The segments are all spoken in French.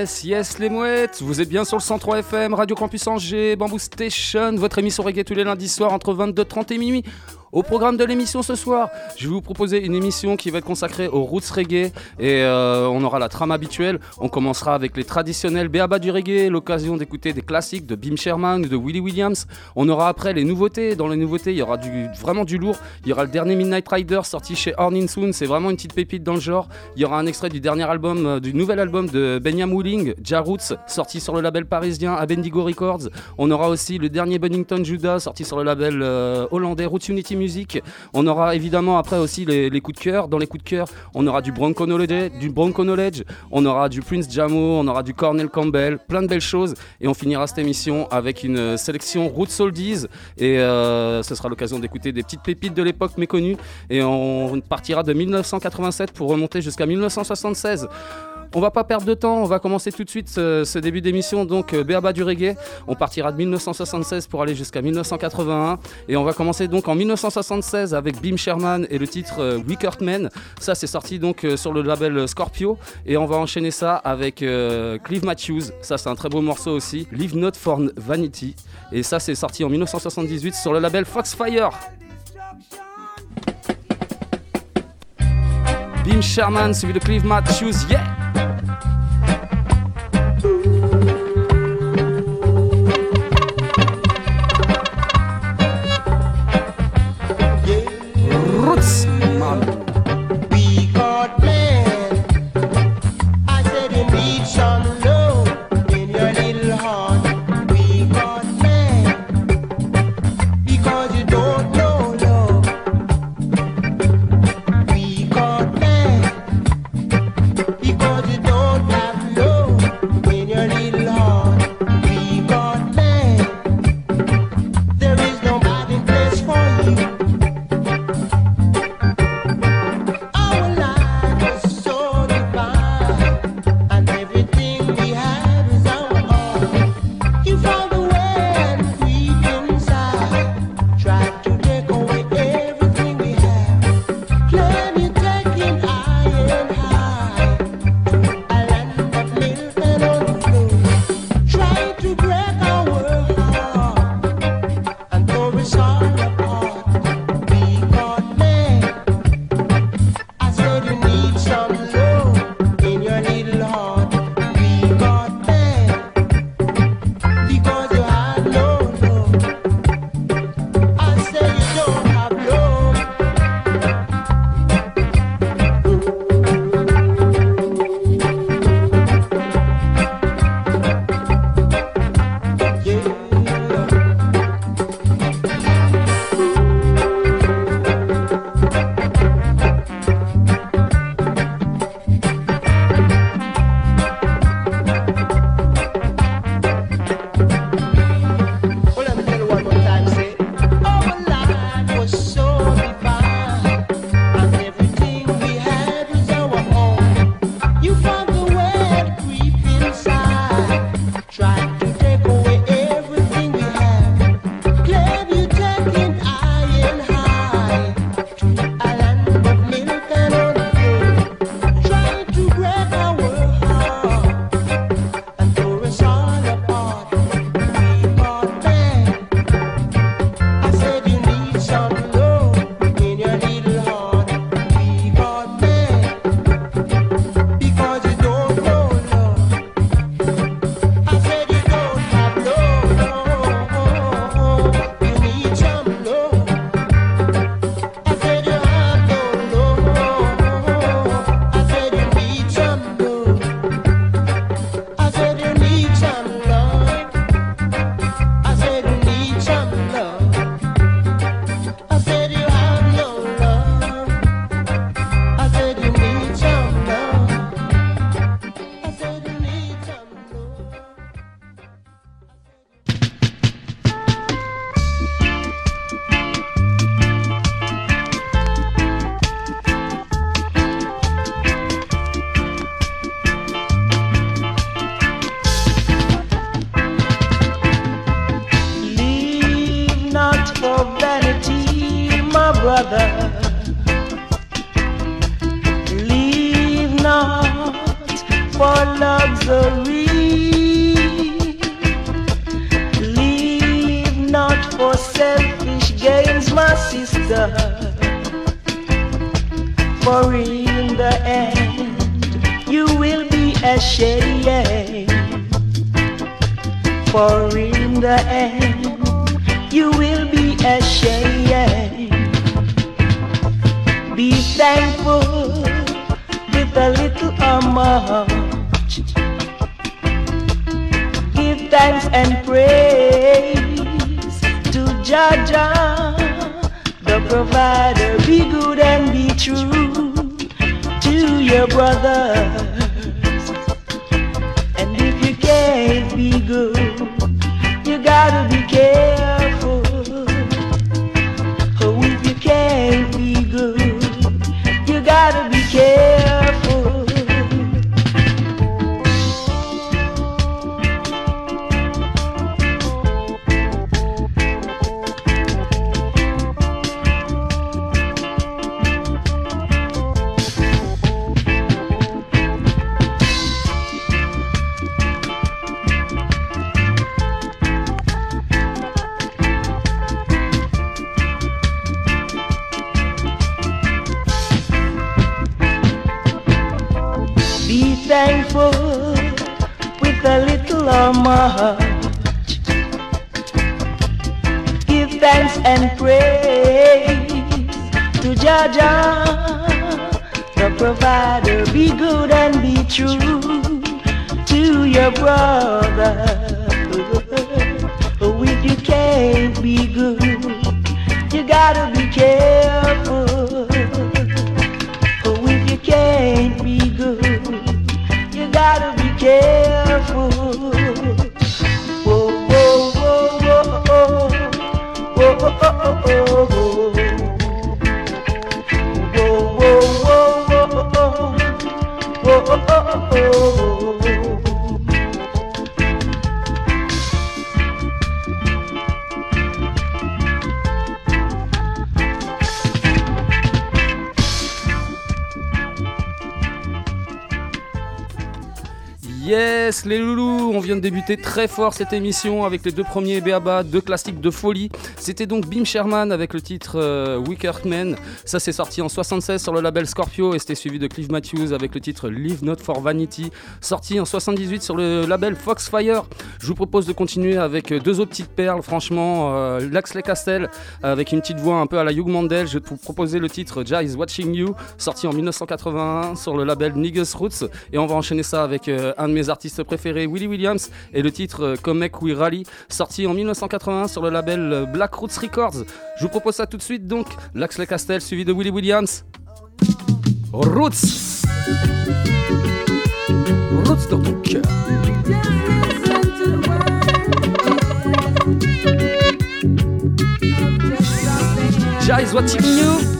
Yes, yes les mouettes, vous êtes bien sur le 103 FM, Radio Campus Angers, Bamboo Station, votre émission reggae tous les lundis soirs entre 22h30 et minuit. Au programme de l'émission ce soir, je vais vous proposer une émission qui va être consacrée aux roots reggae et euh, on aura la trame habituelle. On commencera avec les traditionnels béaba du reggae, l'occasion d'écouter des classiques de Bim Sherman de Willie Williams. On aura après les nouveautés. Dans les nouveautés, il y aura vraiment du lourd. Il y aura le dernier Midnight Rider sorti chez Ornin Soon, c'est vraiment une petite pépite dans le genre. Il y aura un extrait du dernier album, euh, du nouvel album de Benjamin Wooling, Ja Roots, sorti sur le label parisien Abendigo Records. On aura aussi le dernier Bennington Judah, sorti sur le label euh, hollandais Roots Unity On aura évidemment après aussi les, coups de cœur. Dans les coups de cœur, on aura du Bronco Knowledge, du Bronco Knowledge, on aura du Prince Jamo, on aura du Cornel Campbell, plein de belles choses. Et on finira cette émission avec une sélection Roots Oldies. Et euh, ce sera l'occasion d'écouter des petites pépites de l'époque méconnues. Et on partira de 1987 pour remonter jusqu'à 1976. On va pas perdre de temps, on va commencer tout de suite ce, ce début d'émission. Donc, euh, Béaba du reggae, on partira de 1976 pour aller jusqu'à 1981. Et on va commencer donc en 1976 avec Bim Sherman et le titre euh, Wickert Man. Ça, c'est sorti donc euh, sur le label Scorpio. Et on va enchaîner ça avec euh, Clive Matthews. Ça, c'est un très beau morceau aussi. Live Not for Vanity. Et ça, c'est sorti en 1978 sur le label Foxfire. Bim Sherman suivi de Clive Matthews, yeah! Thankful with a little much. Give thanks and praise to Jaja, the provider. Be good and be true to your brothers. And if you can't be good, you gotta be careful. Fort cette émission avec les deux premiers BABA, deux classiques de folie. C'était donc Bim Sherman avec le titre euh, Wicker Man. Ça, c'est sorti en 76 sur le label Scorpio et c'était suivi de Clive Matthews avec le titre Live Not for Vanity, sorti en 78 sur le label Foxfire. Je vous propose de continuer avec deux autres petites perles, franchement. Euh, Laxley Castel avec une petite voix un peu à la Hugh Mandel. Je vais vous proposer le titre Jai is Watching You, sorti en 1981 sur le label Niggas Roots. Et on va enchaîner ça avec euh, un de mes artistes préférés, Willie Williams, et le titre euh, Come Make We Rally, sorti en 1981 sur le label euh, Roots Records. Je vous propose ça tout de suite donc. Laxley Castel suivi de Willie Williams. Roots Roots dans cœur. You.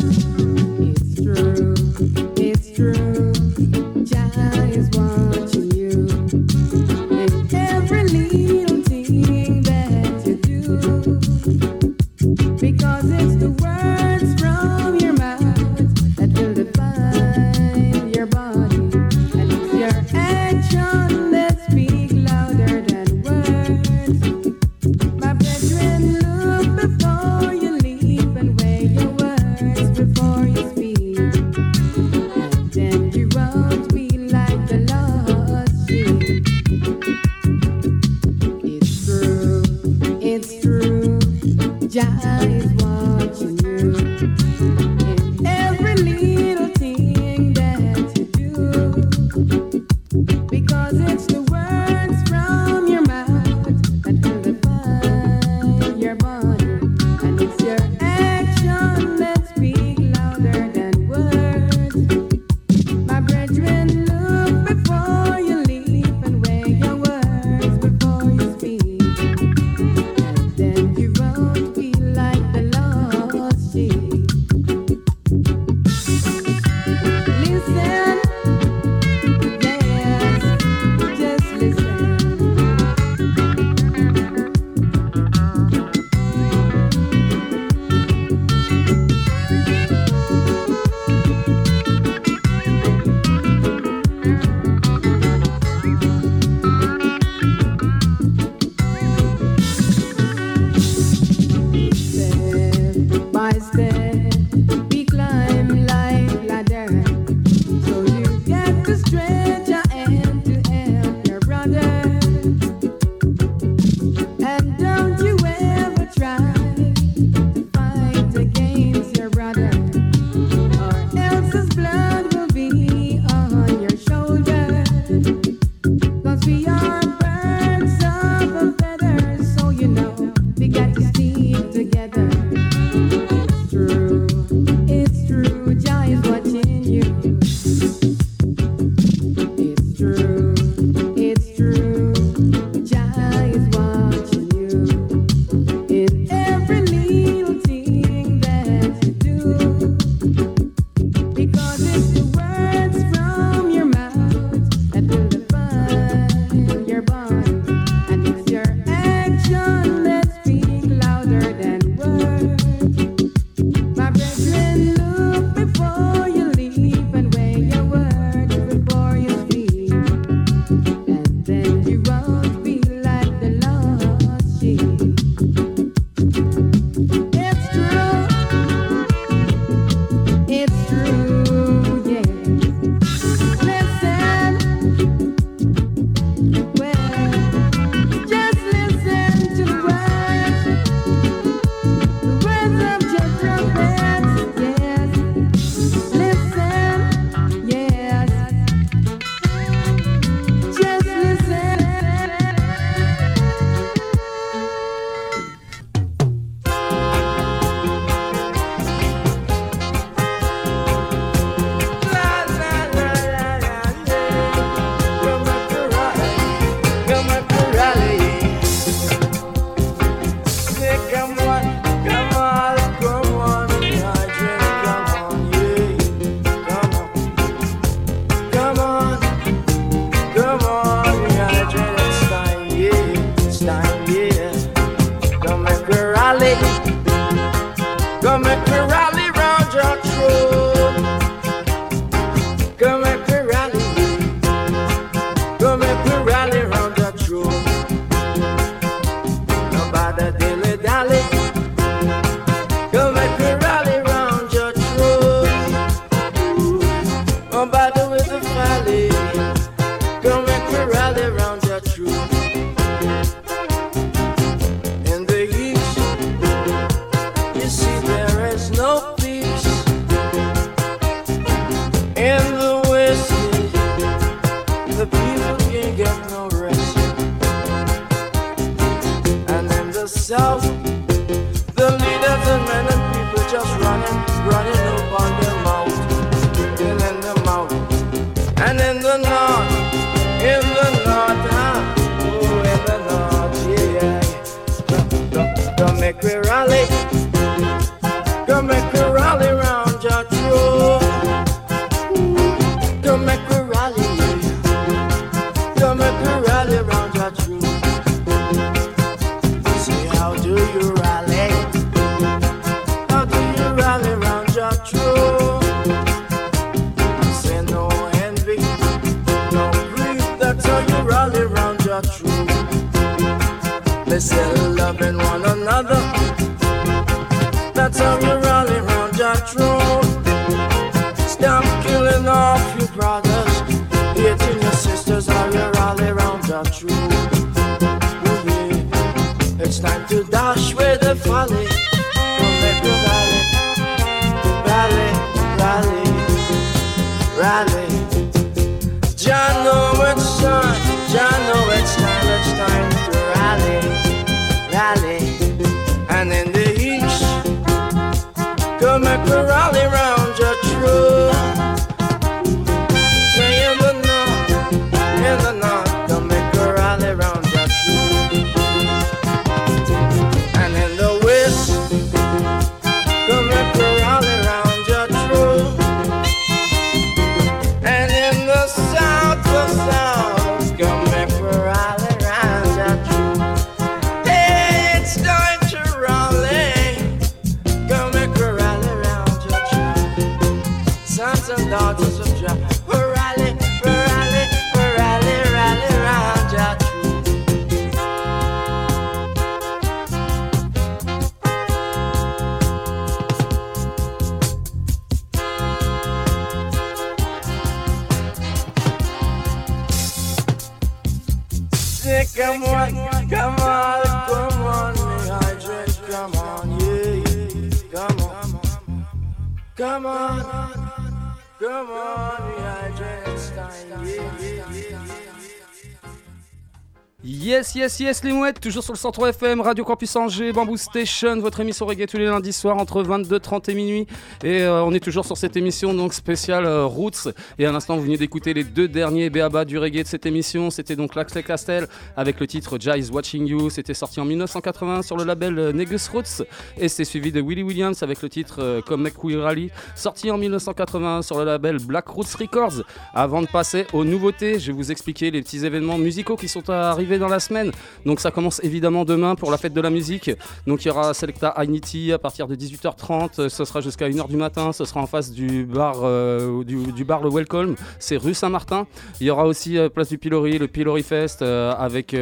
Yes, yes, yes, les mouettes, toujours sur le 103 FM, Radio Campus Angers, Bamboo Station, votre émission reggae tous les lundis soirs entre 22h30 et minuit. Et euh, on est toujours sur cette émission donc spéciale euh, Roots. Et à l'instant, vous venez d'écouter les deux derniers béabas du reggae de cette émission. C'était donc Laxley Castel avec le titre Jai is Watching You. C'était sorti en 1980 sur le label euh, Negus Roots. Et c'est suivi de Willie Williams avec le titre Come Make We Rally, sorti en 1981 sur le label Black Roots Records. Avant de passer aux nouveautés, je vais vous expliquer les petits événements musicaux qui sont arrivés dans la semaine. Donc ça commence évidemment demain pour la fête de la musique. Donc il y aura Selecta Ainiti à partir de 18h30. Ce sera jusqu'à 1h du matin. Ce sera en face du bar, euh, du, bar Le Welcome. C'est rue Saint-Martin. Il y aura aussi euh, place du Pilori, le Pilori Fest euh, avec,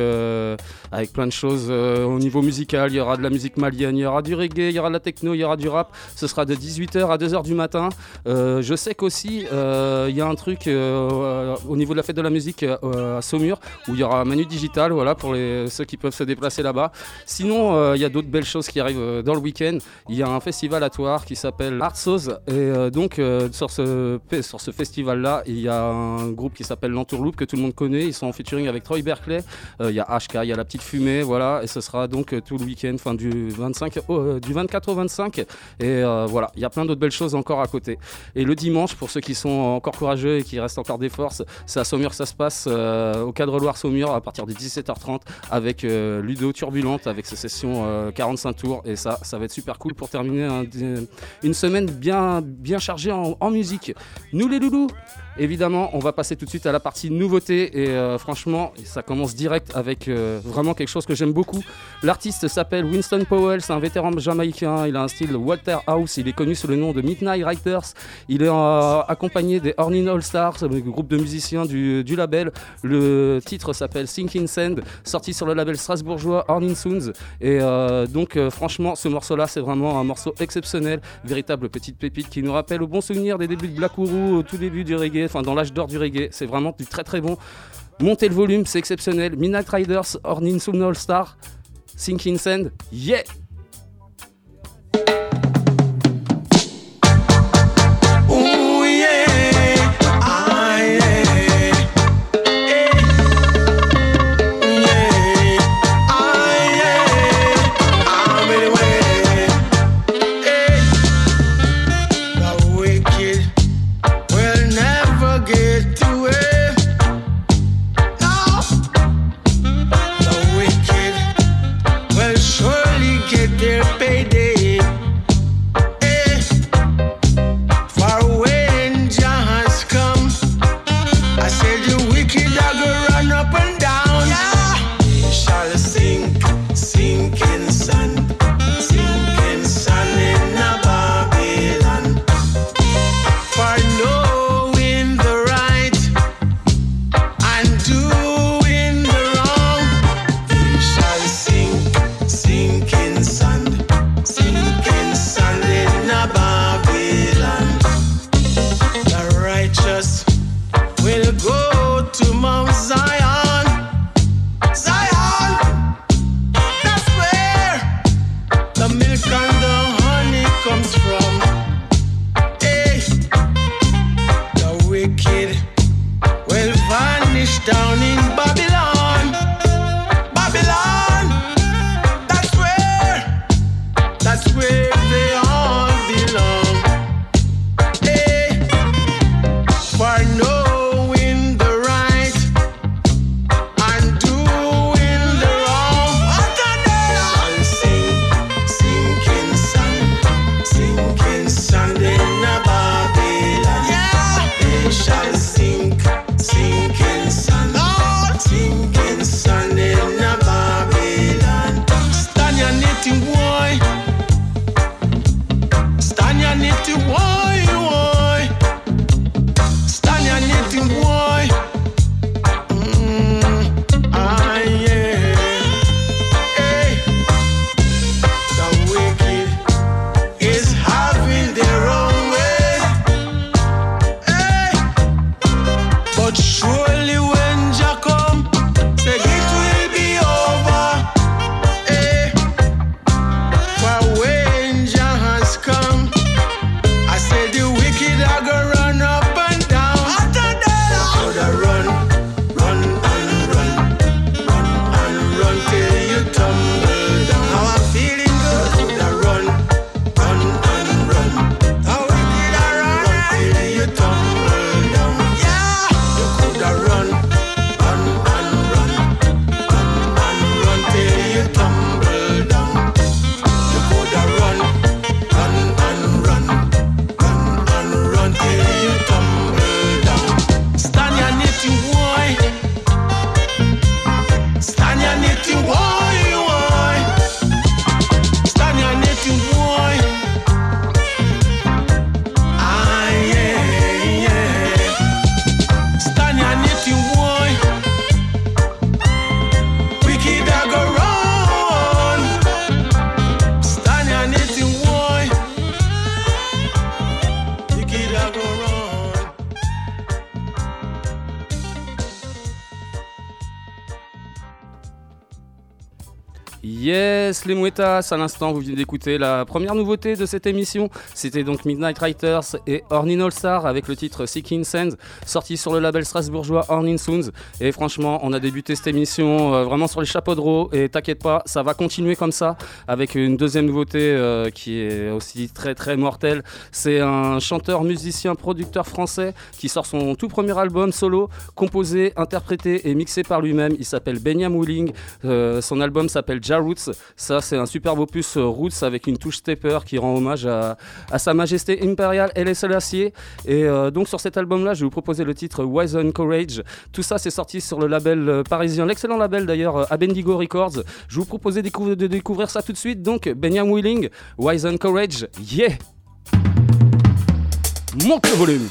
avec plein de choses au niveau musical. Il y aura de la musique malienne, il y aura du reggae, il y aura de la techno, il y aura du rap. Ce sera de 18h à 2h du matin. Je sais qu'aussi il y a un truc au niveau de la fête de la musique à Saumur où il y aura Manu Digital voilà, pour ceux qui peuvent se déplacer là-bas. Sinon, euh, il y a d'autres belles choses qui arrivent euh, dans le week-end. Il y a un festival à Toire qui s'appelle Art Sauce. Et euh, donc, sur ce, festival-là, il y a un groupe qui s'appelle l'Entourloupe que tout le monde connaît. Ils sont en featuring avec Troy Berkeley. Il y a HK, il y a La Petite Fumée. Voilà. Et ce sera donc tout le week-end, enfin du, 25, au- euh, du 24 au 25. Et voilà, il y a plein d'autres belles choses encore à côté. Et le dimanche, pour ceux qui sont encore courageux et qui restent encore des forces, c'est à Saumur ça se passe, au cadre Loire Saumur, à partir de 17h30, avec euh, Ludo Turbulente, avec ses sessions euh, 45 tours. Et ça, ça va être super cool pour terminer un- une semaine bien, bien chargée en, en musique. Nous les loulous Évidemment, on va passer tout de suite à la partie nouveauté et euh, franchement, ça commence direct avec euh, vraiment quelque chose que j'aime beaucoup. L'artiste s'appelle Winston Powell, c'est un vétéran jamaïcain, il a un style Walter House, il est connu sous le nom de Midnight Writers, il est euh, accompagné des Hornin All Stars, le groupe de musiciens du, label. Le titre s'appelle Sinking Sand, sorti sur le label strasbourgeois Hornin Sounds. Et donc franchement, ce morceau-là, c'est vraiment un morceau exceptionnel, véritable petite pépite qui nous rappelle au bon souvenir des débuts de Black Ouru, au tout début du reggae enfin dans l'âge d'or du reggae. C'est vraiment du très très bon. Montez le volume, c'est exceptionnel. Midnight Riders, Ornin All Star, Sinking Sand, yeah! À l'instant, vous venez d'écouter la première nouveauté de cette émission. C'était donc Midnight Writers et Ornin All Star avec le titre Seeking Sands, sorti sur le label strasbourgeois Ornin Soons. Et franchement, on a débuté cette émission euh, vraiment sur les chapeaux de roue. Et t'inquiète pas, ça va continuer comme ça avec une deuxième nouveauté euh, qui est aussi très très mortelle. C'est un chanteur, musicien, producteur français qui sort son tout premier album solo, composé, interprété et mixé par lui-même. Il s'appelle Benyam Wooling. Euh, son album s'appelle Ja Roots. Ça, c'est un superbe opus euh, Roots avec une touche stepper qui rend hommage à, sa majesté impériale Haile Selassie. Et euh, donc, sur cet album-là, je vais vous proposer le titre Wise and Courage. Tout ça, c'est sorti sur le label euh, parisien, l'excellent label d'ailleurs, Abendigo Records. Je vous propose de, décou- de découvrir ça tout de suite. Donc, Benyam Wheeling, Wise and Courage, yeah! Monte le volume!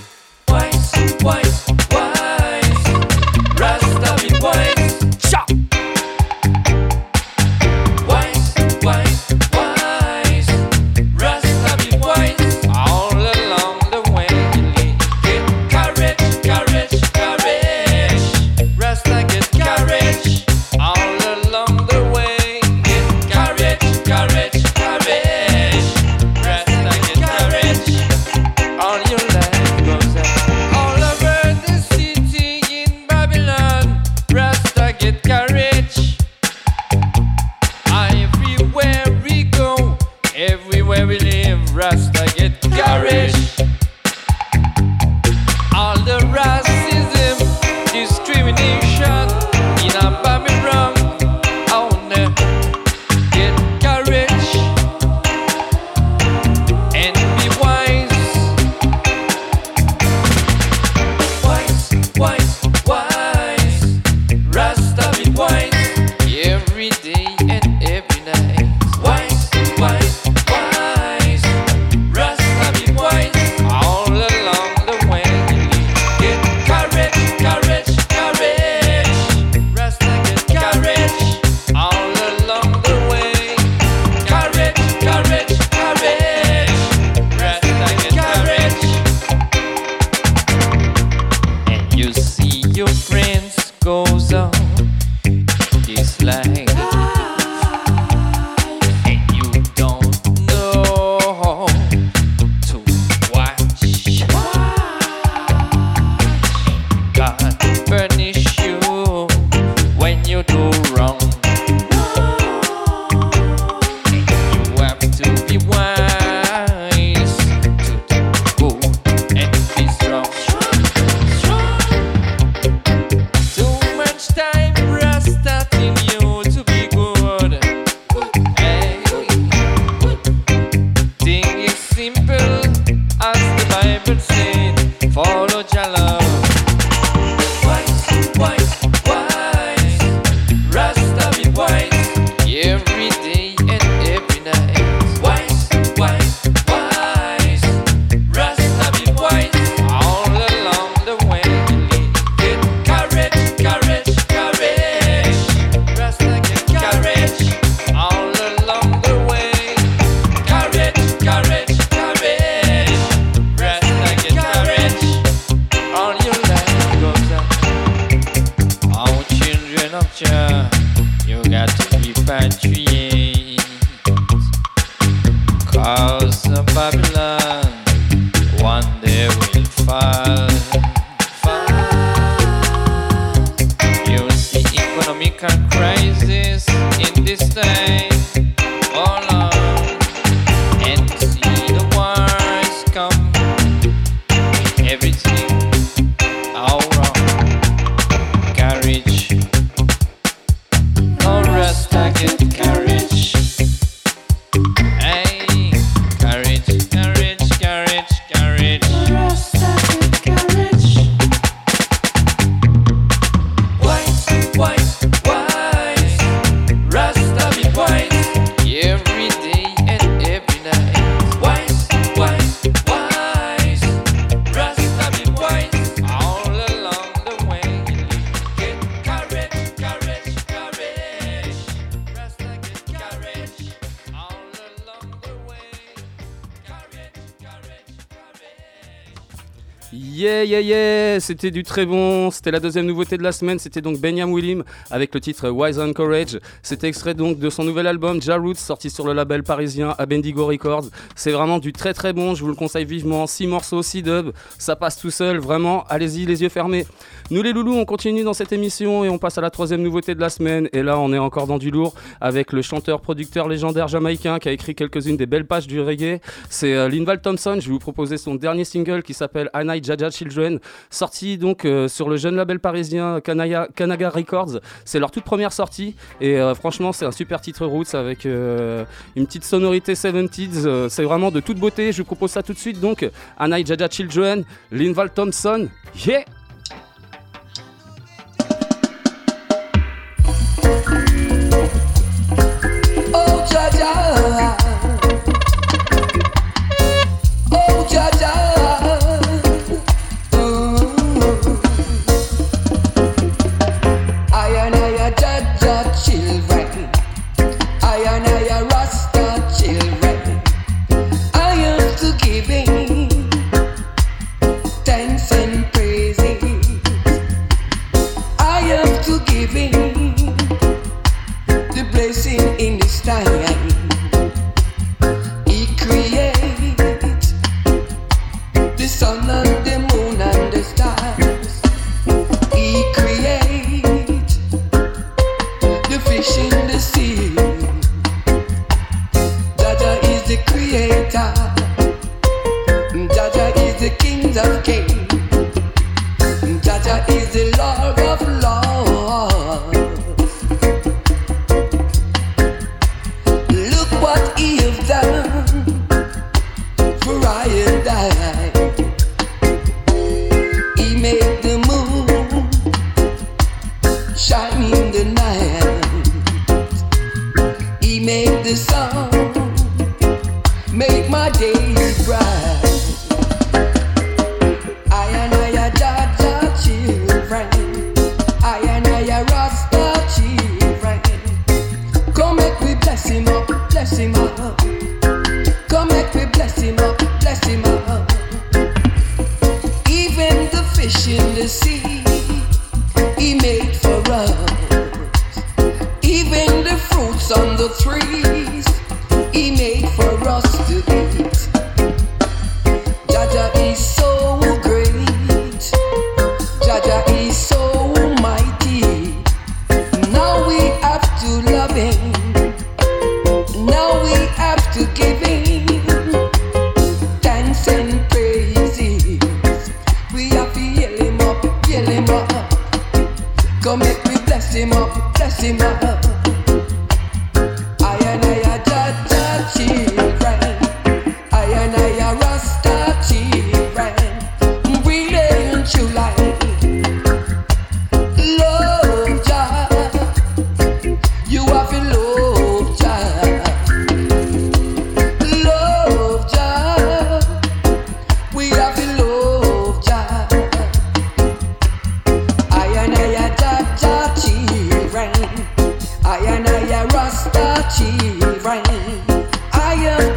C'était du très bon. C'était la deuxième nouveauté de la semaine. C'était donc Benjamin Willim avec le titre Wise and Courage. C'était extrait donc de son nouvel album Ja Roots, sorti sur le label parisien Abendigo Records. C'est vraiment du très très bon. Je vous le conseille vivement. Six morceaux, six dubs. Ça passe tout seul. Vraiment, allez-y, les yeux fermés. Nous, les loulous, on continue dans cette émission et on passe à la troisième nouveauté de la semaine. Et là, on est encore dans du lourd avec le chanteur-producteur légendaire jamaïcain qui a écrit quelques-unes des belles pages du reggae. C'est euh, Linval Thompson. Je vais vous proposer son dernier single qui s'appelle Anai Jaja Children, sorti donc euh, sur le jeune label parisien Kanaya- Kanaga Records. C'est leur toute première sortie et euh, franchement, c'est un super titre roots avec euh, une petite sonorité 70s. euh, c'est vraiment de toute beauté. Je vous propose ça tout de suite. Donc, Anai Jaja Children, Linval Thompson. Yeah!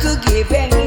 to give in.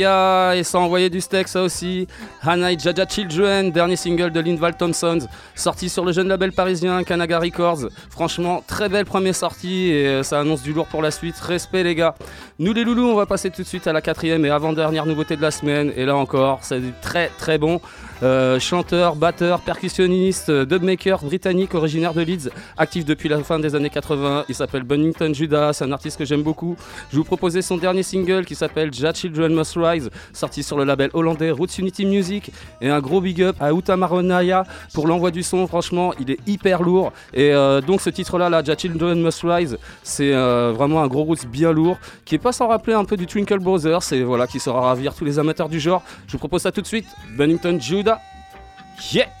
Et ça a envoyé du steak ça aussi. Hannah Jaja Children, dernier single de Linval Thompson, sorti sur le jeune label parisien Kanaga Records. Franchement, très belle première sortie et euh, ça annonce du lourd pour la suite. Respect les gars. Nous les loulous, on va passer tout de suite à la quatrième et avant-dernière nouveauté de la semaine. Et là encore, c'est très très bon. Euh, chanteur, batteur, percussionniste, euh, dubmaker britannique originaire de Leeds, actif depuis la fin des années 80. Il s'appelle Bunnington Judah, c'est un artiste que j'aime beaucoup. Je vous proposer son dernier single qui s'appelle Ja Children Must Rise, sorti sur le label hollandais Roots Unity Music. Et un gros big up à Uta Maronaya pour l'envoi du son. Franchement, il est hyper lourd. Et euh, donc ce titre-là, là, Ja Children Must Rise, c'est vraiment un gros roots bien lourd qui est pas sans rappeler un peu du Twinkle Brothers et voilà qui saura ravir tous les amateurs du genre. Je vous propose ça tout de suite. Bunnington Judah. Yeah! Brrr.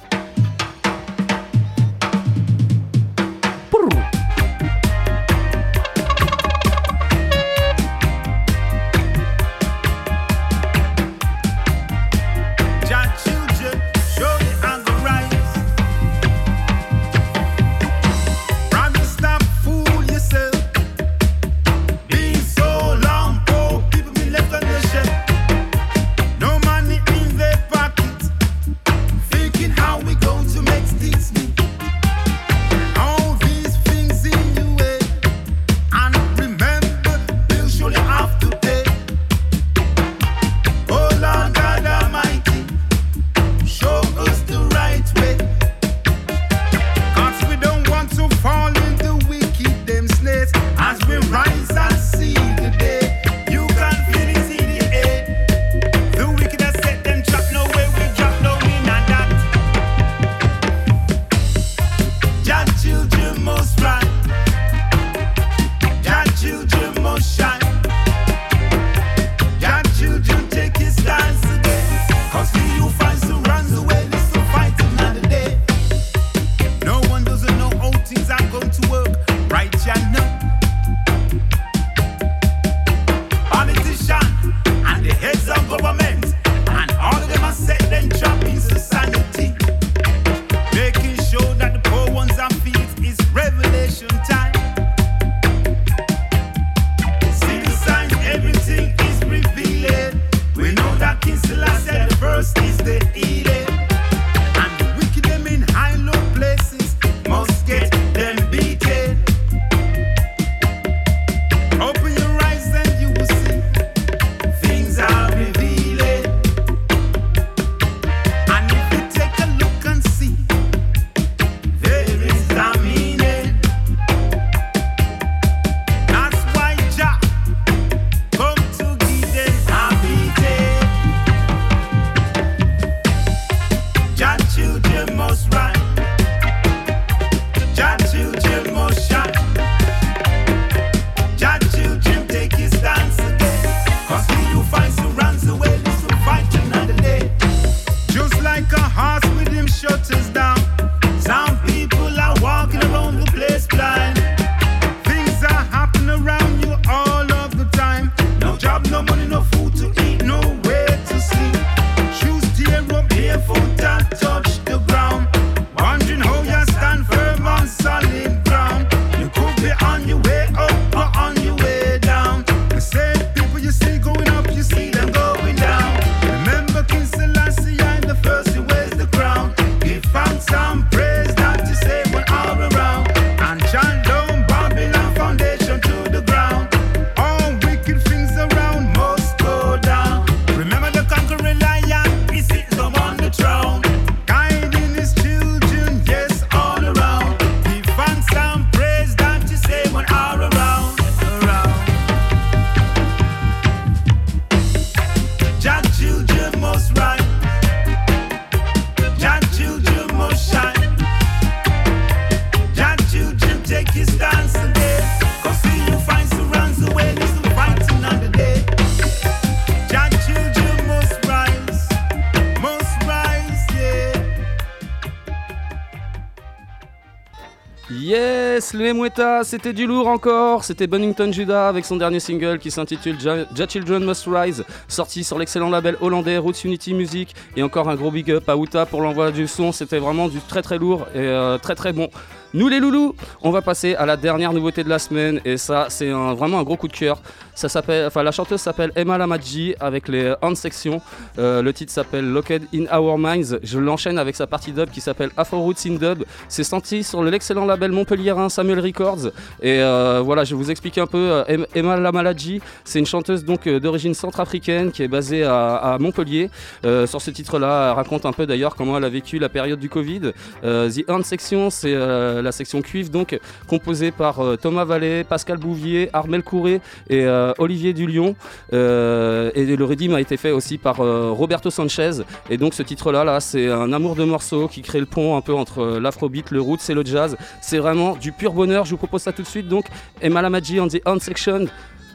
Les Mouetta, c'était du lourd encore. C'était Bunnington Judah avec son dernier single qui s'intitule Ja Children Must Rise, sorti sur l'excellent label hollandais Roots Unity Music. Et encore un gros big up à Uta pour l'envoi du son. C'était vraiment du très très lourd et euh, très très bon. Nous les loulous, on va passer à la dernière nouveauté de la semaine et ça c'est vraiment un gros coup de cœur. Ça s'appelle, enfin la chanteuse s'appelle Emma Lamadji avec les Hand Sections. Euh, le titre s'appelle Locked in Our Minds. Je l'enchaîne avec sa partie dub qui s'appelle Afro Roots in Dub. C'est sorti sur l'excellent label montpelliérain Samuel Records. Et euh, voilà, je vais vous expliquer un peu. euh, Em- Emma Lamadji, c'est une chanteuse donc euh, d'origine centrafricaine qui est basée à, Montpellier. Sur ce titre-là, elle raconte un peu d'ailleurs comment elle a vécu la période du Covid. The Hand Section, c'est la section cuivre donc composée par Thomas Vallée, Pascal Bouvier, Armel Couré et Olivier Dulion. Euh, et le redeem a été fait aussi par euh, Roberto Sanchez. Et donc ce titre-là, là, c'est un amour de morceau qui crée le pont un peu entre euh, l'afrobeat, le roots et le jazz. C'est vraiment du pur bonheur. Je vous propose ça tout de suite. Donc Emma Lamadji on the Hand Section,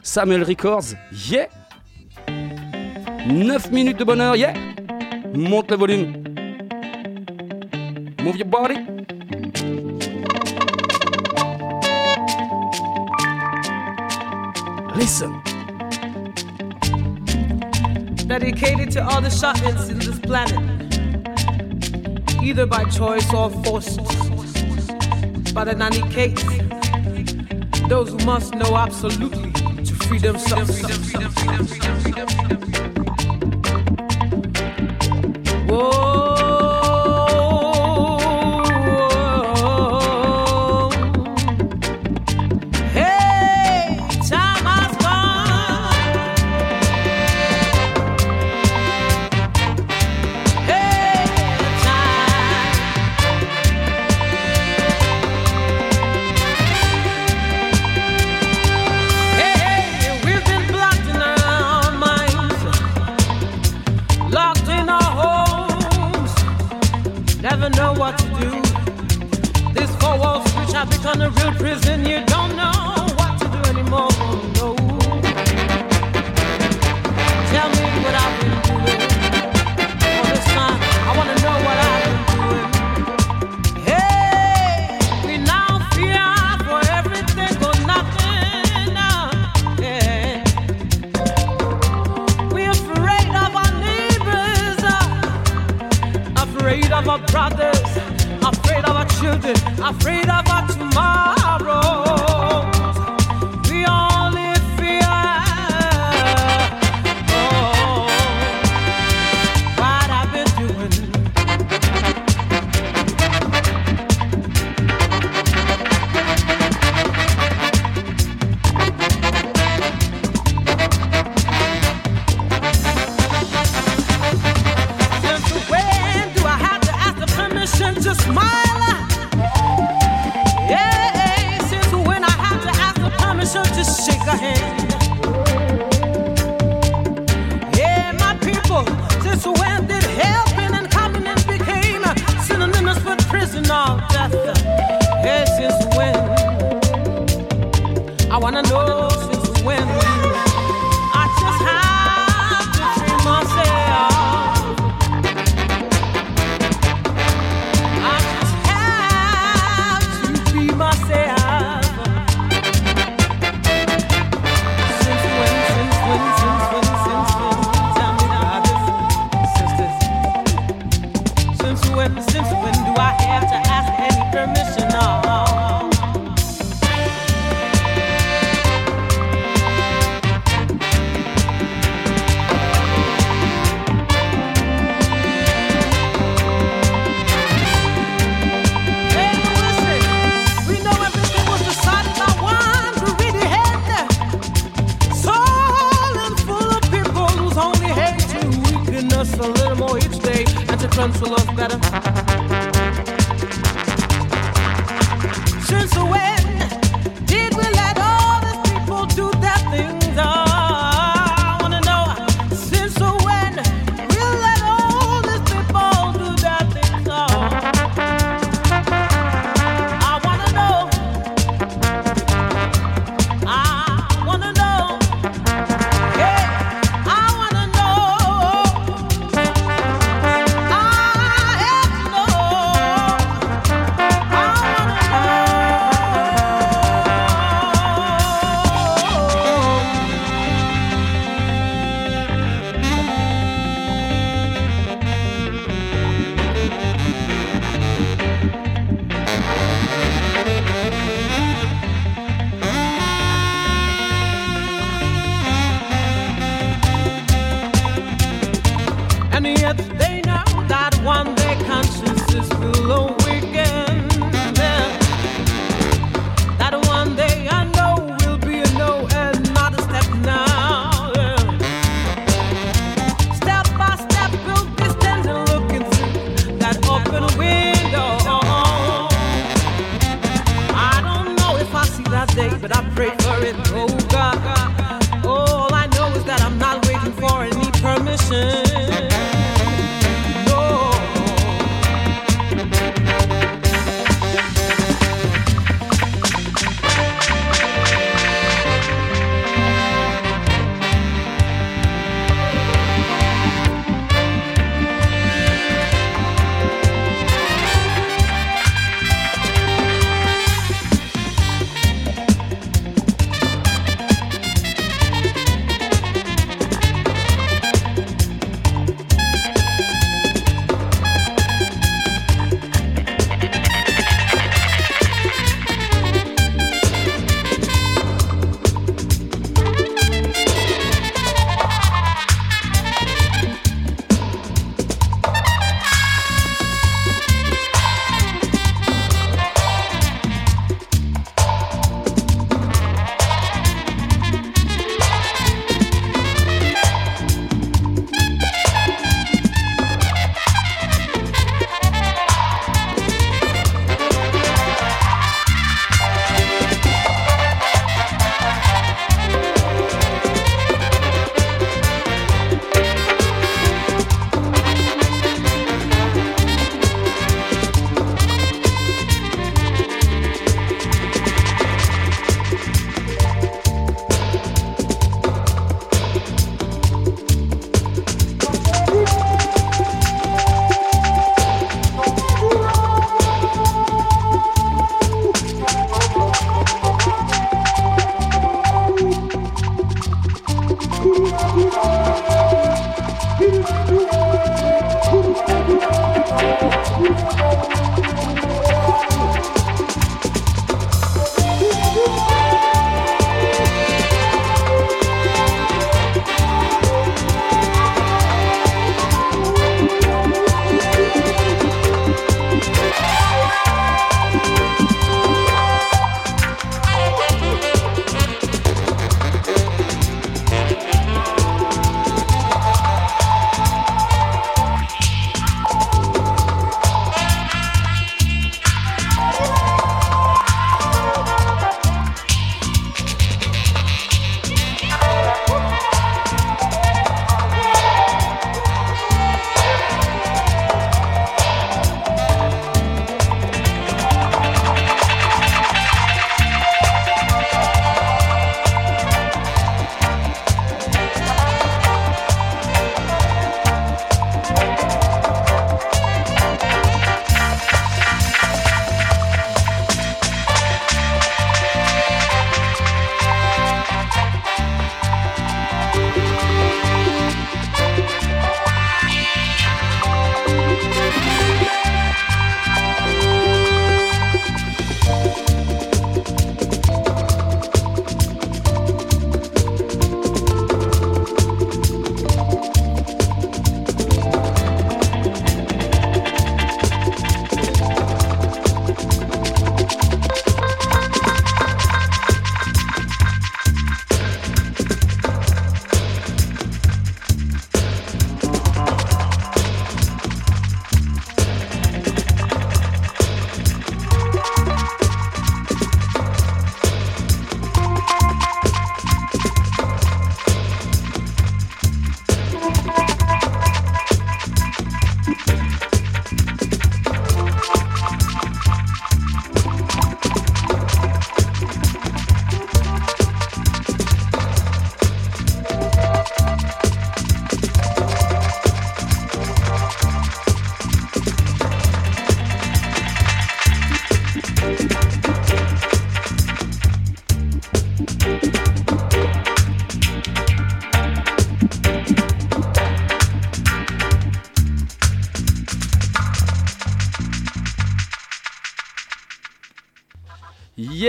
Samuel Records, yeah 9 minutes de bonheur, yeah Monte le volume. Move your body. Listen. dedicated to all the shut-ins in this planet, either by choice or forced. But in any case, those who must know absolutely to free themselves. Whoa.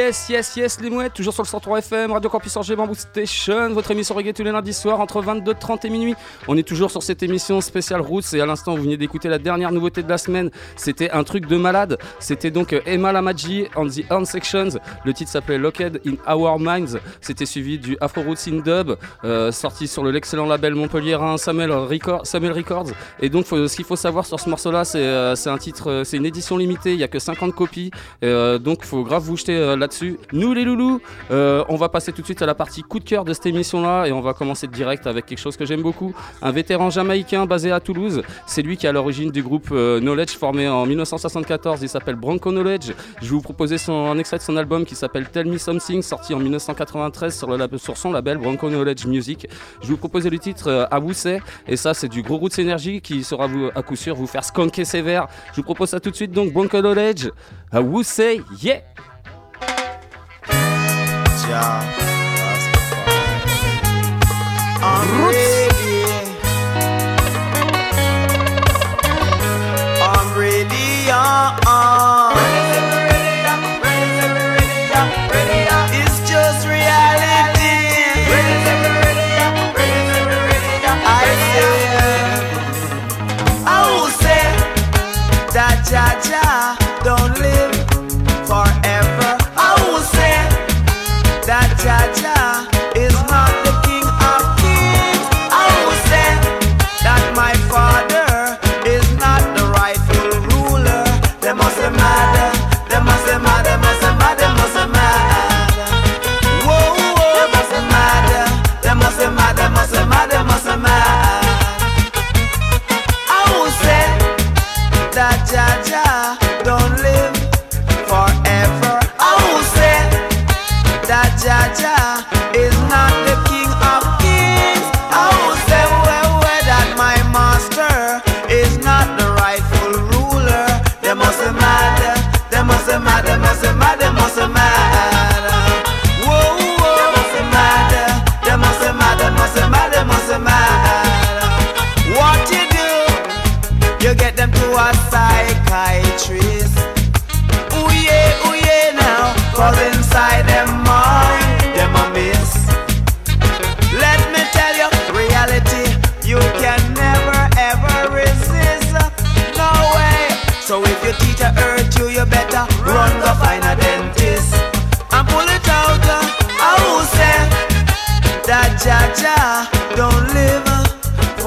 Yes, yes, yes, les mouettes, toujours sur le 103 FM, Radio Campus Angers, Bamboo Station, votre émission reggae tous les lundis soirs entre 22h30 et minuit. On est toujours sur cette émission spéciale Roots et à l'instant vous venez d'écouter la dernière nouveauté de la semaine. C'était un truc de malade. C'était donc Emma Lamaji on the Horn Sections. Le titre s'appelait Locked in Our Minds. C'était suivi du Afro Roots in Dub, euh, sorti sur le- l'excellent label montpelliérain Samuel, Record- Samuel Records. Et donc ce qu'il faut savoir sur ce morceau-là, c'est euh, un titre, euh, c'est une édition limitée. Il y a que 50 copies. Euh, donc faut grave vous jeter euh, Nous les loulous, euh, on va passer tout de suite à la partie coup de cœur de cette émission-là et on va commencer direct avec quelque chose que j'aime beaucoup. Un vétéran jamaïcain basé à Toulouse. C'est lui qui est à l'origine du groupe euh, Knowledge formé en 1974. Il s'appelle Bronco Knowledge. Je vais vous proposer son, un extrait de son album qui s'appelle Tell Me Something, sorti en 1993 sur, le son label Bronco Knowledge Music. Je vais vous proposer le titre euh, à Bousset et ça c'est du gros Roots Energy qui vous, à coup sûr vous faire skanker sévère. Je vous propose ça tout de suite donc Bronco Knowledge à Wousset, yeah! I'm ready. I'm ready. Uh, uh.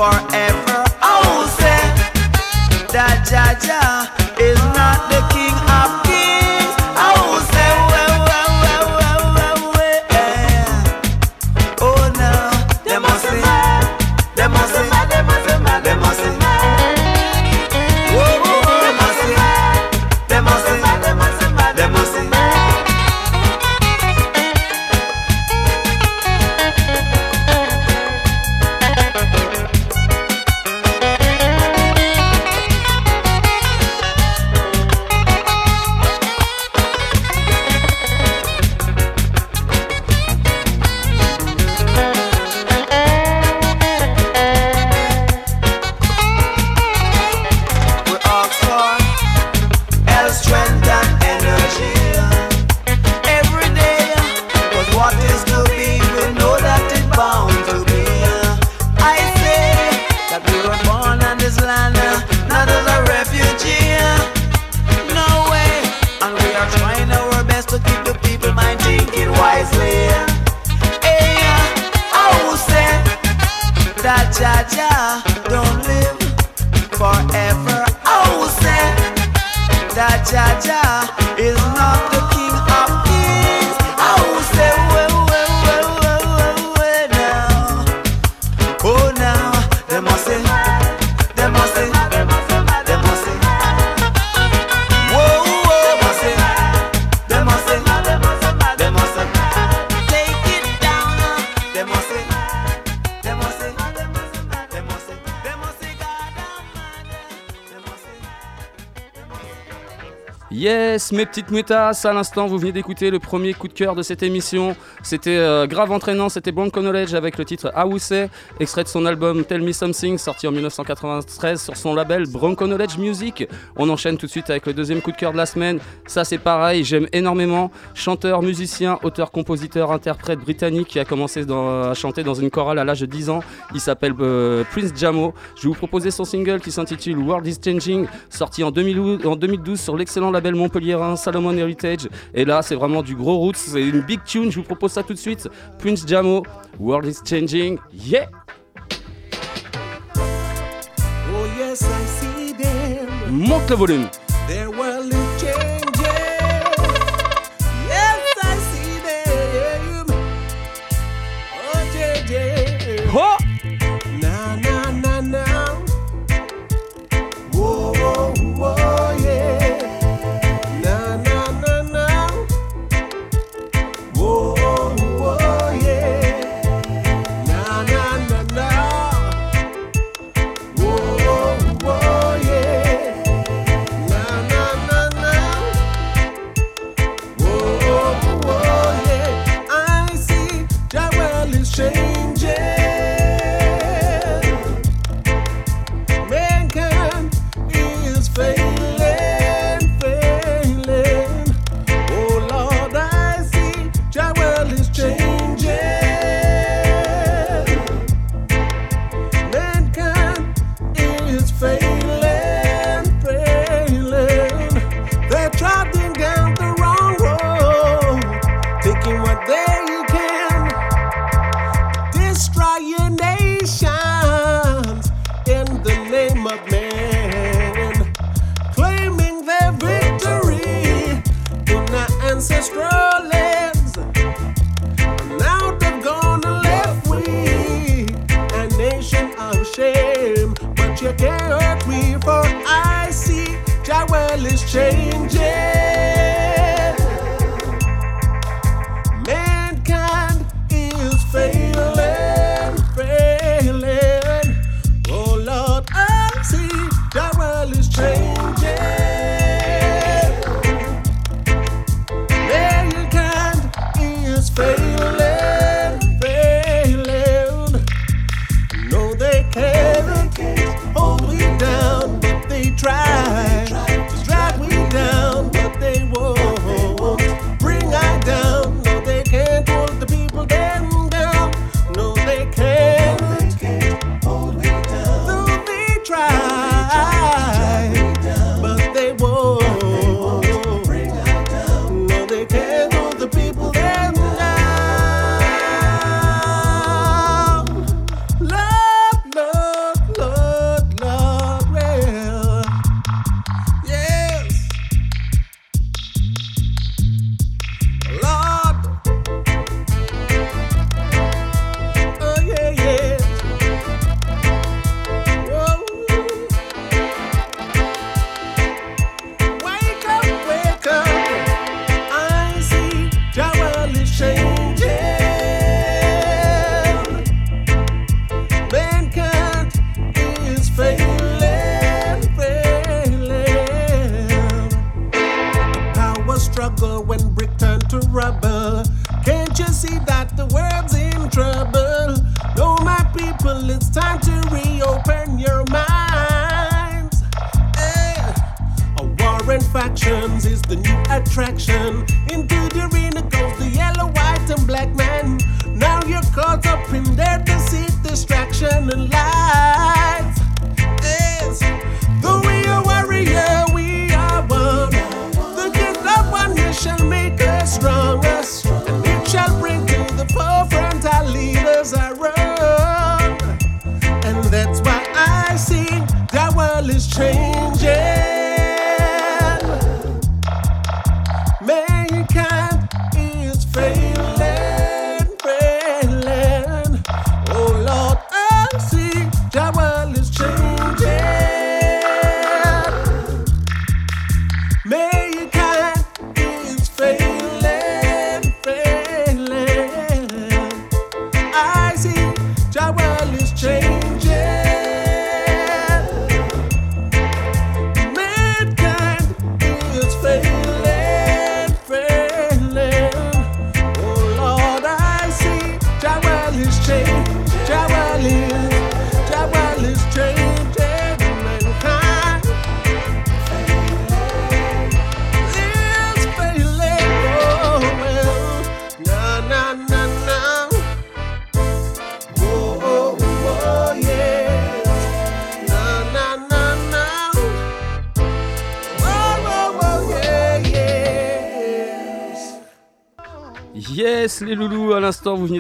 far mes petites. À l'instant, vous venez d'écouter le premier coup de cœur de cette émission. C'était euh, grave entraînant, c'était Blanco Knowledge avec le titre House, extrait de son album Tell Me Something, sorti en 1993 sur son label Bronco Knowledge Music. On enchaîne tout de suite avec le deuxième coup de cœur de la semaine. Ça, c'est pareil, j'aime énormément. Chanteur, musicien, auteur, compositeur, interprète britannique qui a commencé à chanter dans une chorale à l'âge de 10 ans. Il s'appelle euh, Prince Jamo. Je vais vous proposer son single qui s'intitule World is Changing, sorti en, 2012 sur l'excellent label montpelliérain Salomon Heritage. Et là, c'est vraiment du gros roots, c'est une big tune. Je vous propose ça tout de suite. Prince Jamo, World is Changing, yeah! Monte le volume!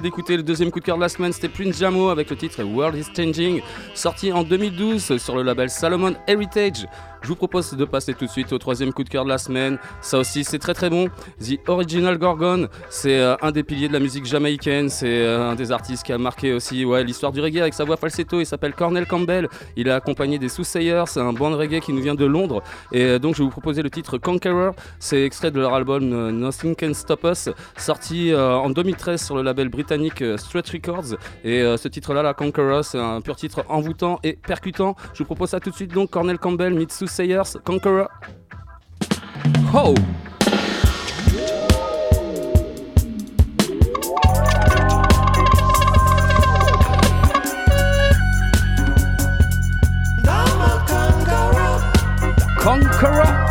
D'écouter le deuxième coup de cœur de la semaine, c'était Prince Jamo avec le titre World is Changing, sorti en 2012 sur le label Salomon Heritage. Je vous propose de passer tout de suite au troisième coup de cœur de la semaine. Ça aussi, c'est très très bon. The Original Gorgon, c'est euh, un des piliers de la musique jamaïcaine. C'est euh, un des artistes qui a marqué aussi ouais, l'histoire du reggae avec sa voix falsetto. Il s'appelle Cornel Campbell. Il est accompagné des Soothsayers, c'est un band reggae qui nous vient de Londres. Et euh, donc, je vais vous proposer le titre Conqueror. C'est extrait de leur album Nothing Can Stop Us, sorti en 2013 sur le label britannique Straight Records. Et ce titre-là, la Conqueror, c'est un pur titre envoûtant et percutant. Je vous propose ça tout de suite. Donc, Cornel Campbell, Mitsu Sayers, Conqueror. Oh! Conqueror!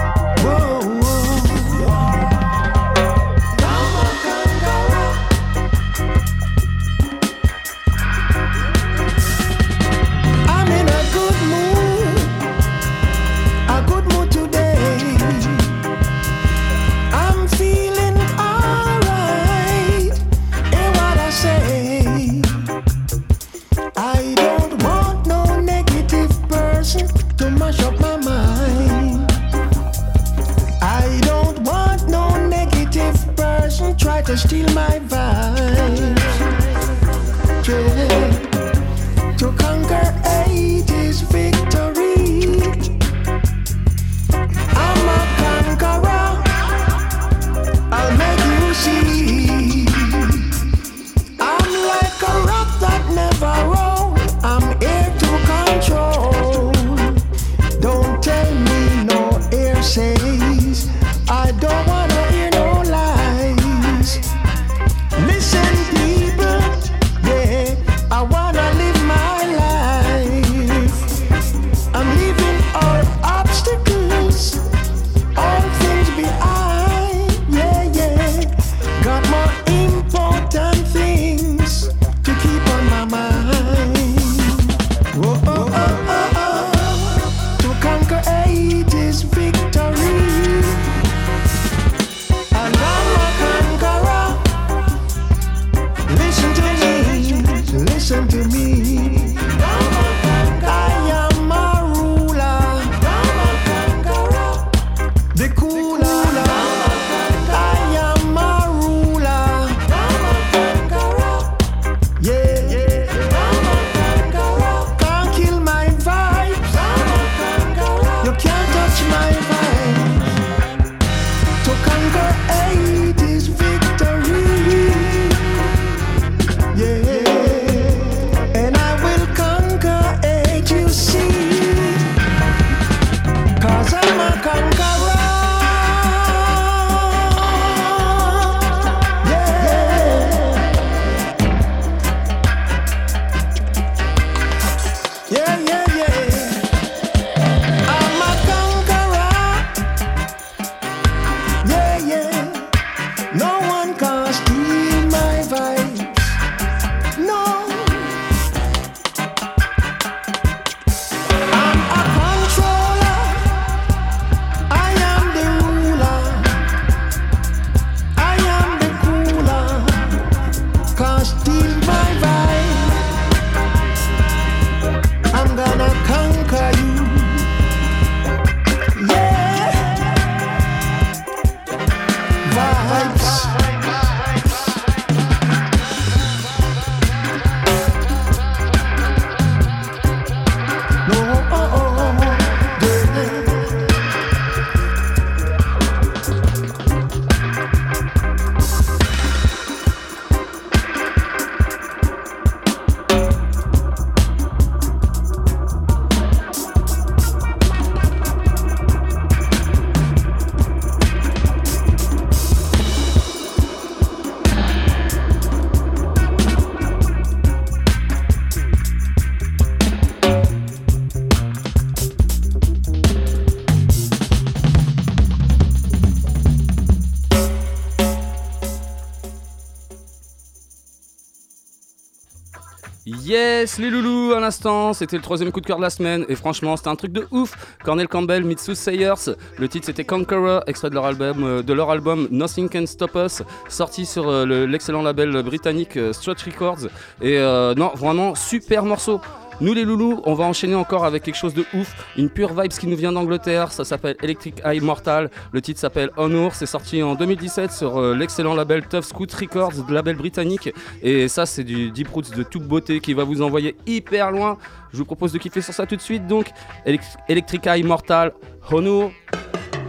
Yes, les loulous, à l'instant, c'était le troisième coup de cœur de la semaine, et franchement, c'était un truc de ouf. Cornel Campbell, Mitsu Sayers, le titre c'était Conqueror, extrait de leur album, euh, de leur album Nothing Can Stop Us, sorti sur euh, le- l'excellent label britannique euh, Records. Et euh, non, vraiment, super morceau. Nous les loulous, on va enchaîner encore avec quelque chose de ouf, une pure vibes qui nous vient d'Angleterre, ça s'appelle Electric Eye Mortal, le titre s'appelle Honor, c'est sorti en 2017 sur euh, l'excellent label Tough Scoot Records, label britannique, et ça c'est du Deep Roots de toute beauté qui va vous envoyer hyper loin. Je vous propose de kiffer sur ça tout de suite, donc Elec- Electric Eye Mortal, Honor,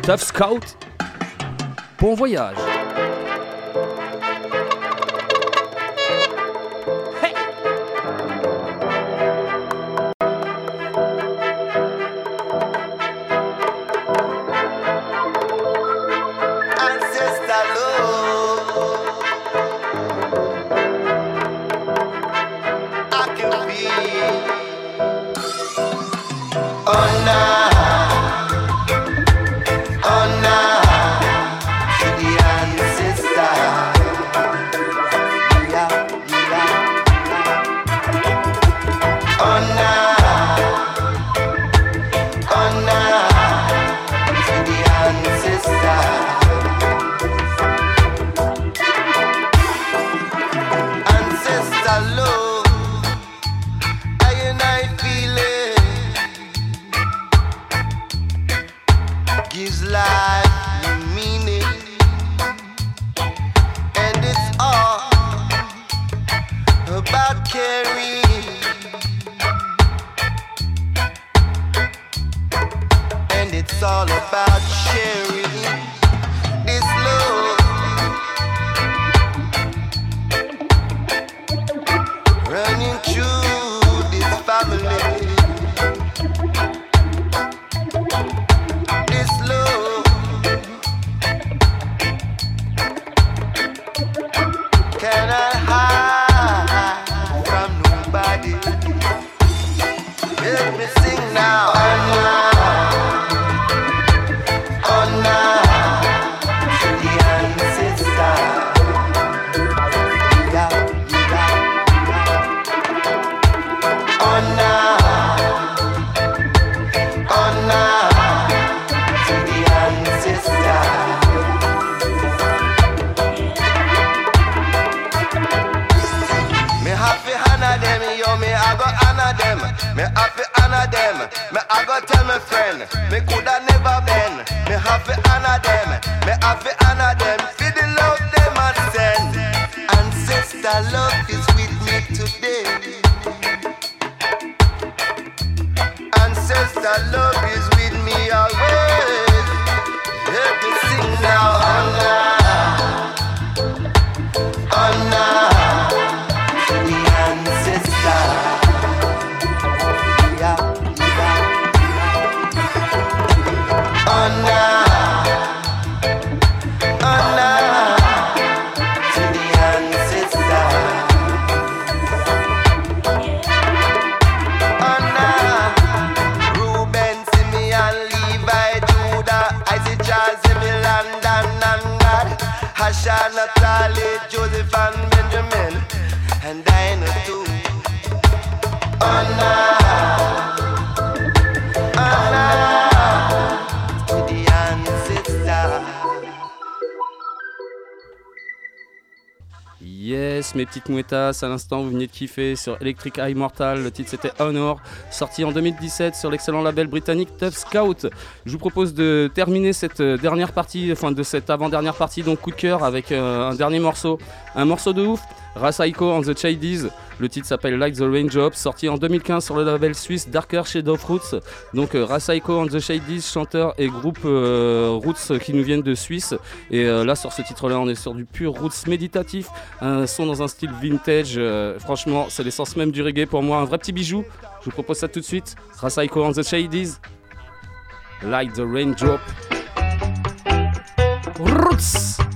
Tough Scout, bon voyage. Petites mouettas, à l'instant vous venez de kiffer sur Electric Eye Mortal, le titre c'était Honor, sorti en 2017 sur l'excellent label britannique Tough Scout. Je vous propose de terminer cette euh, dernière partie, enfin de cette avant-dernière partie, donc coup de cœur avec euh, un dernier morceau, un morceau de ouf, Rasaiko and the Chadies, le titre s'appelle Like the Raindrops, sorti en 2015 sur le label suisse Darker Shade of Roots. Donc euh, Rasaiko and the Shadies, chanteur et groupe euh, Roots qui nous viennent de Suisse. Et euh, là sur ce titre-là, on est sur du pur Roots méditatif, un son dans un style vintage. franchement, c'est l'essence même du reggae pour moi, un vrai petit bijou. Je vous propose ça tout de suite. Rasaiko and the Shadies, Like the Raindrop. Roots.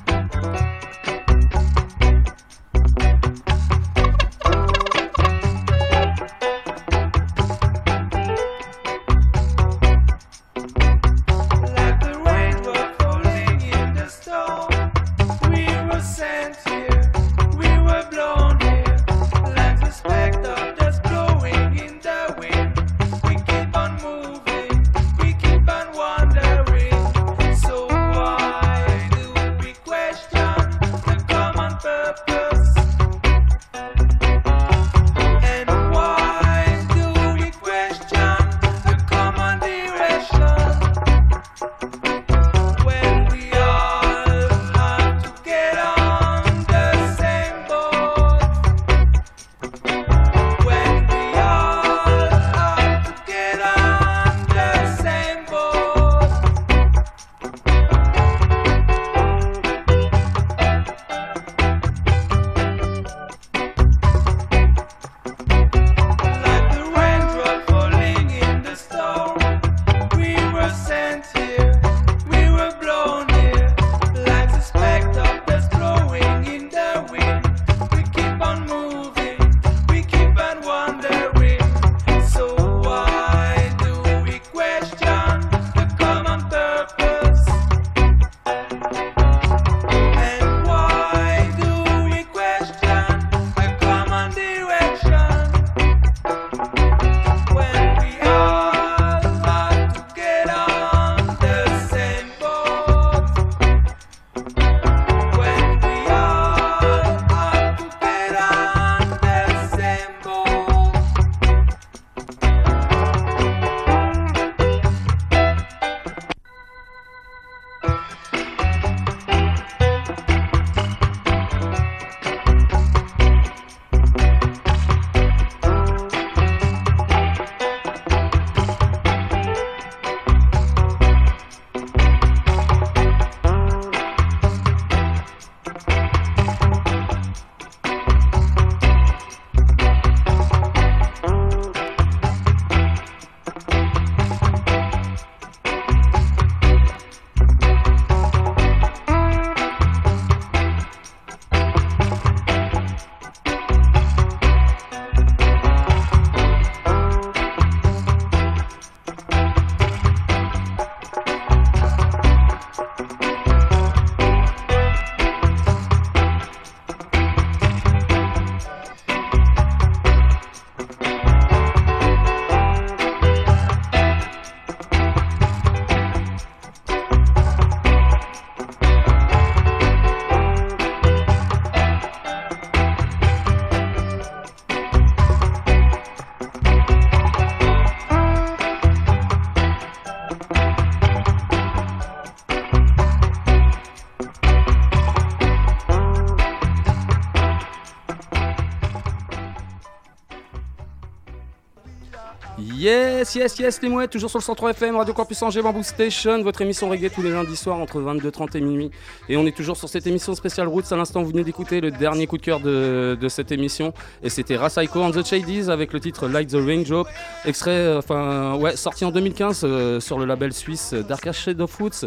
Yes, yes, les mouettes, toujours sur le 103 FM, Radio Campus Angers, Bamboo Station, votre émission reggae tous les lundis soirs entre 22h30 et minuit. Et on est toujours sur cette émission spéciale Roots. À l'instant, vous venez d'écouter le dernier coup de cœur de, cette émission. Et c'était Rasaiko and the Shadies avec le titre Light the Raindrop. Extrait, euh, enfin, ouais, sorti en 2015 euh, sur le label suisse Dark Shade of Roots.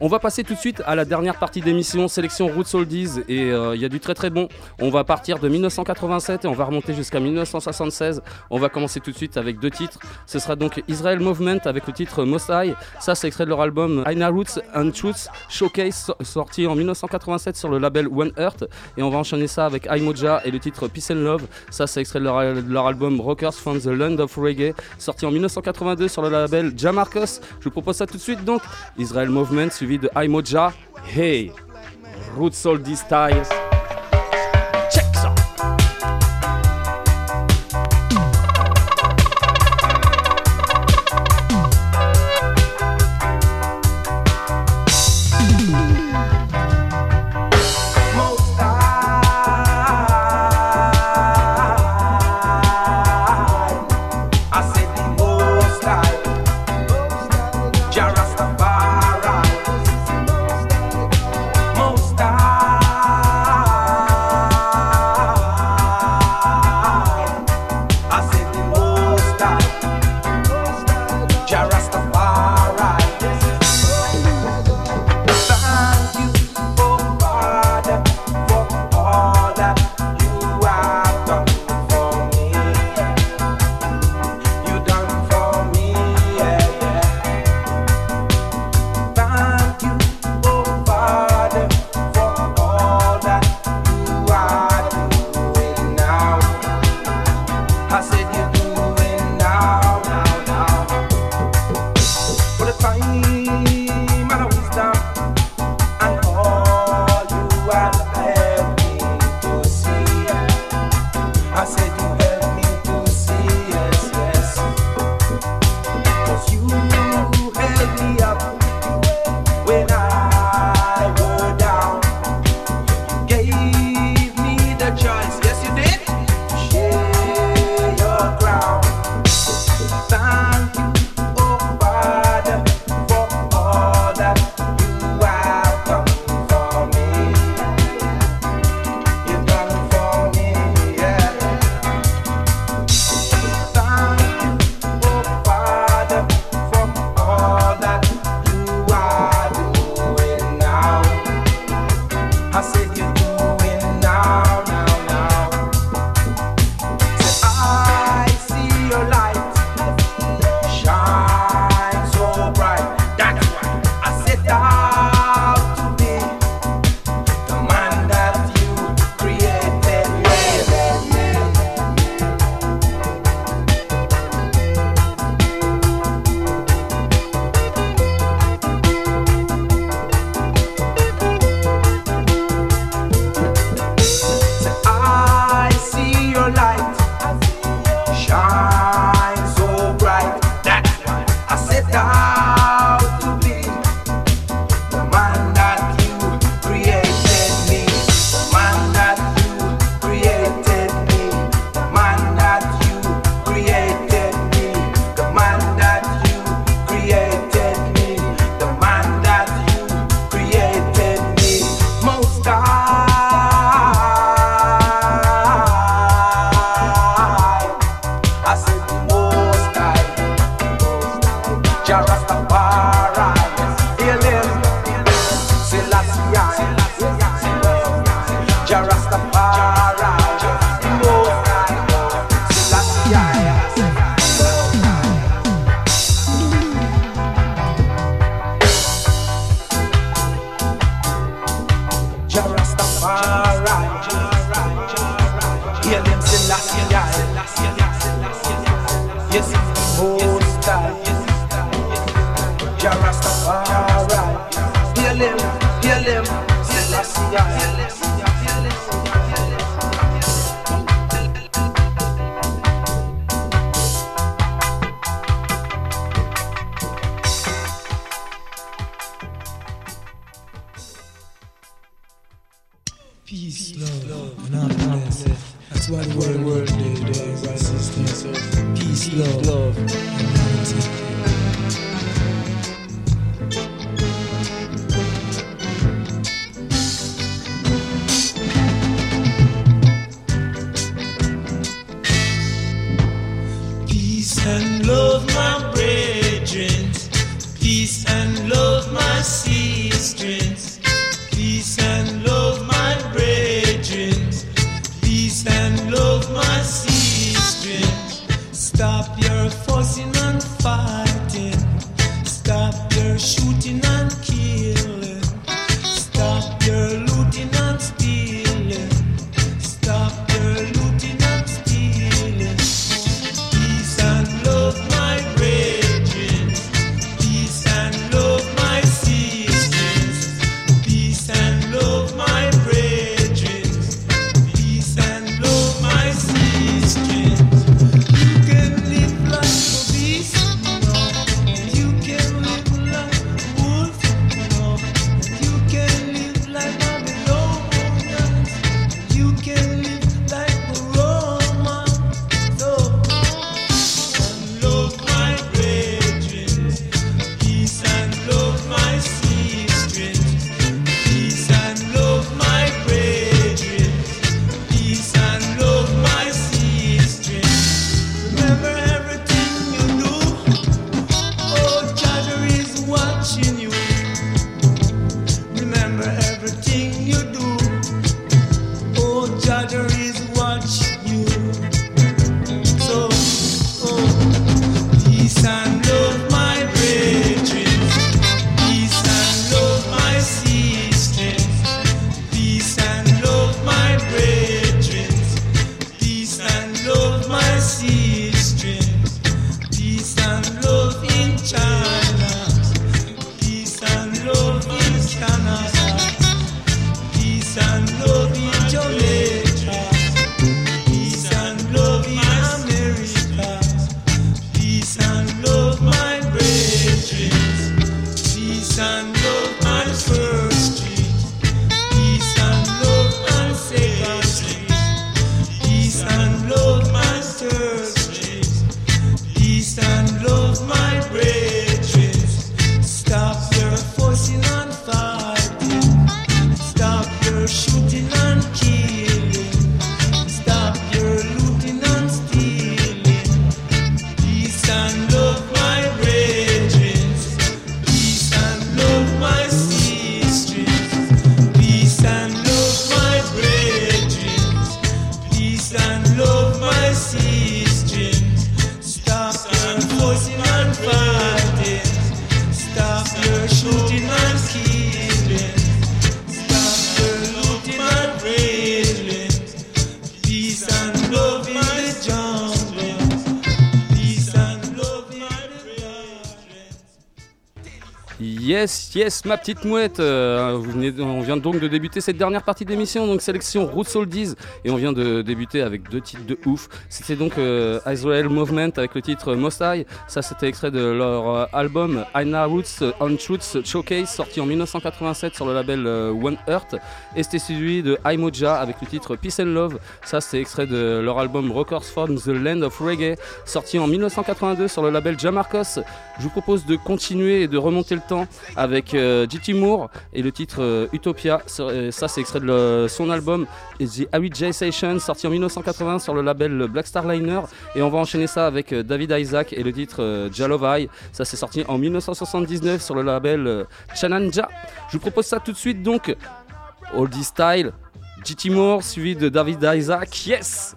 On va passer tout de suite à la dernière partie d'émission, sélection Roots Oldies, et euh, il y a du très très bon. On va partir de 1987 et on va remonter jusqu'à 1976. On va commencer tout de suite avec deux titres. Ce sera donc Israel Movement avec le titre Most High. Ça, c'est extrait de leur album Aina Roots and Truths Showcase, so- sorti en 1987 sur le label One Earth. Et on va enchaîner ça avec Aimoja et le titre Peace and Love. Ça, c'est extrait de leur, album Rockers from the Land of Reggae, sorti en 1982 sur le label Jamarcus. Je vous propose ça tout de suite donc. Israel Movement suivi de Aimoja. Hey, Roots Oldies Styles. Yes, ma petite mouette. euh, on vient donc de débuter cette dernière partie d'émission, donc sélection Roots Oldies, et on vient de débuter avec deux titres de ouf. C'était donc euh, Israel Movement avec le titre Most High. Ça, c'était extrait de leur euh, album Aina Roots on Truths Showcase, sorti en 1987 sur le label euh, One Earth. Et c'était suivi de Imoja avec le titre Peace and Love. Ça, c'est extrait de leur album Records from the Land of Reggae, sorti en 1982 sur le label Jamarcos. Je vous propose de continuer et de remonter le temps avec euh, JT Moore et le titre euh, Utopia. Ça, euh, ça, c'est extrait de son album The J Session, sorti en 1980 sur le label Black Star Liner. Et on va enchaîner ça avec euh, David Isaac et le titre euh, Jalovai. Ça, c'est sorti en 1979 sur le label euh, Chananja. Je vous propose ça tout de suite donc. Oldie Style, JT Moore suivi de David Isaac. Yes!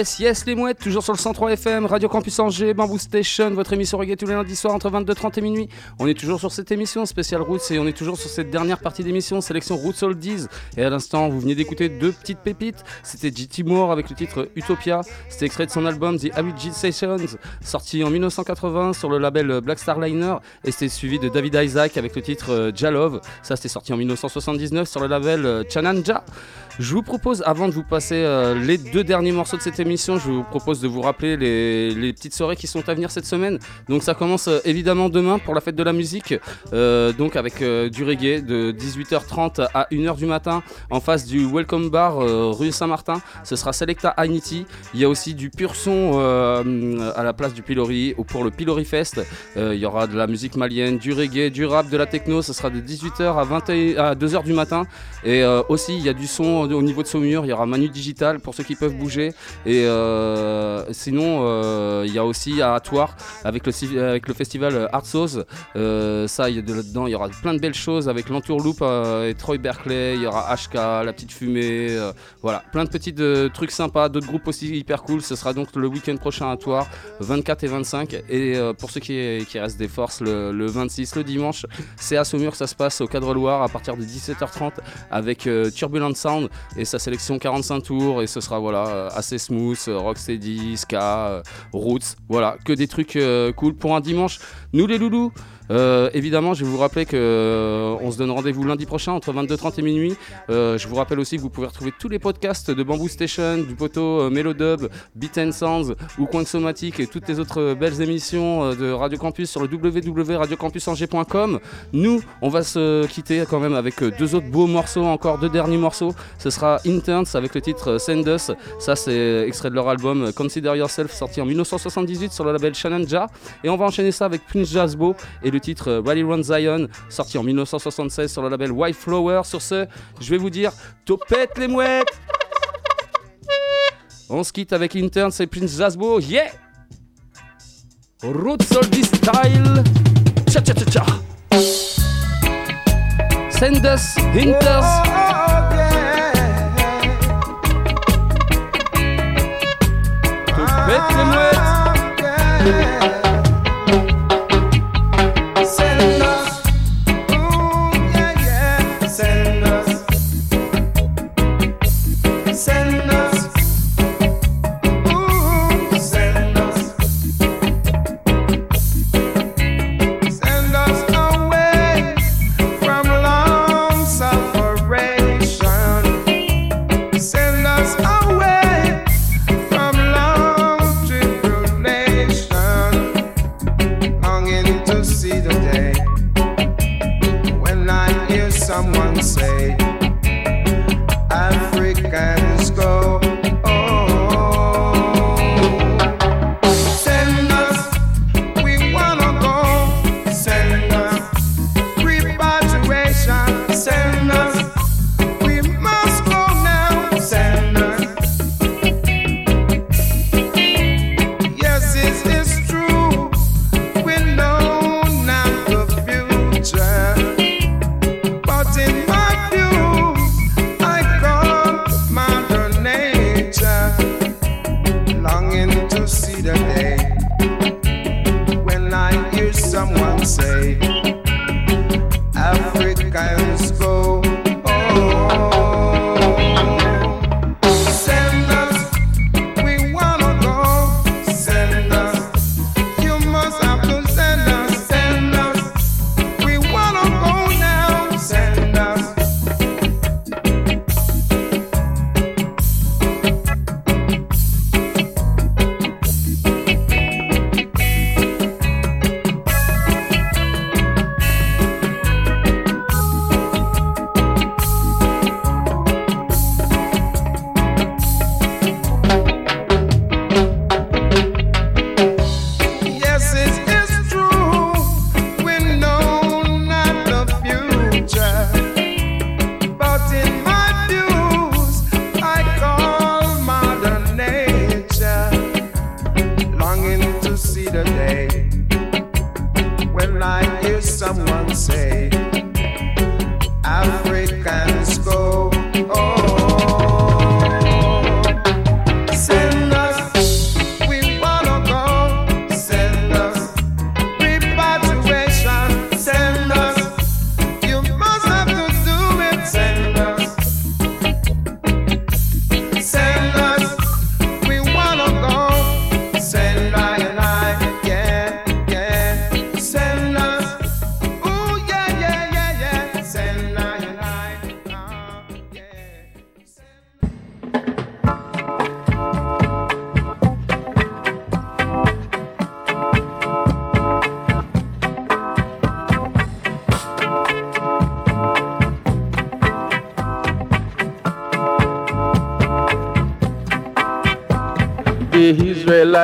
Yes, yes, les mouettes, toujours sur le 103 FM, Radio Campus Angers, Bamboo Station, votre émission reggae tous les lundis soirs entre 22h30 et minuit. On est toujours sur cette émission spéciale Roots et on est toujours sur cette dernière partie d'émission, sélection Roots Oldies. Et à l'instant, vous venez d'écouter deux petites pépites. C'était J.T. Moore avec le titre Utopia. C'était extrait de son album The Avicii Sessions, sorti en 1980 sur le label Black Star Liner. Et c'était suivi de David Isaac avec le titre euh, Jalove. Ça, c'était sorti en 1979 sur le label euh, Chananja. Je vous propose, avant de vous passer euh, les deux derniers morceaux morceau de cette émission, je vous propose de vous rappeler les, petites soirées qui sont à venir cette semaine. Donc ça commence euh, évidemment demain pour la fête de la musique, euh, donc avec euh, du reggae de 18h30 à 1h du matin en face du Welcome Bar rue Saint-Martin. Ce sera Selecta Hainiti. Il y a aussi du pur son à la place du Pilori ou pour le Pilori Fest. Il y aura de la musique malienne, du reggae, du rap, de la techno. Ce sera de 18h à, 21 à 2h du matin. Et aussi, il y a du son au niveau de Saumur. Il y aura Manu Digital pour ceux qui peuvent bouger. Euh, sinon, euh, il y a aussi à Toire avec le, festival Art Sauce. Euh, ça, y a de là-dedans. Il y aura plein de belles choses avec l'Entourloupe et Troy Berkeley. Il y aura HK, La Petite Fumée. voilà, plein de petits trucs sympas. D'autres groupes aussi hyper cool. Ce sera donc le week-end prochain à Toire, 24 et 25. Et pour ceux qui, restent des forces, le, le 26, le dimanche, c'est à Saumur. Ça se passe au Cadre Loire à partir de 17h30 avec Turbulent Sound et sa sélection 45 tours. Et ce sera voilà assez smooth, euh, rocksteady, ska, euh, roots. Voilà, que des trucs euh, cool pour un dimanche. Nous les loulous. Euh, évidemment, je vais vous rappeler que euh, se donne rendez-vous lundi prochain entre 22h30 et minuit. Euh, je vous rappelle aussi que vous pouvez retrouver tous les podcasts de Bamboo Station, du poteau euh, Melodub, Beat and Sounds ou Coin Somatique et toutes les autres belles émissions de Radio Campus sur le www.radiocampusangers.com. Nous, on va se quitter quand même avec deux autres beaux morceaux, encore deux derniers morceaux. Ce sera Interns avec le titre Send Us. Ça, c'est extrait de leur album Consider Yourself, sorti en 1978 sur le label Shannon. Et on va enchaîner ça avec Prince Jazzbo et le titre euh, Rally Run Zion, sorti en 1976 sur le label White Flower. Sur ce, je vais vous dire topette les mouettes. On se quitte avec Interns et Prince Jazzbo. Yeah. Roots Oldie Style. Cha cha cha cha Send us Hinters. Topette les mouettes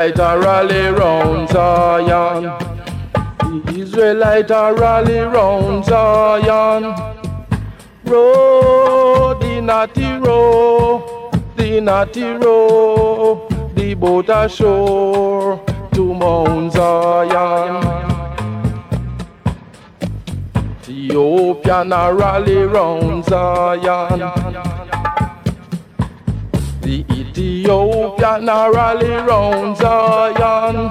Israelite are rally round Zion. The Israelite are rally round Zion. Row the natty row, the natty row, the boat ashore to Mount Zion. Ethiopian a rally round Zion. Ethiopian a rally round Zion.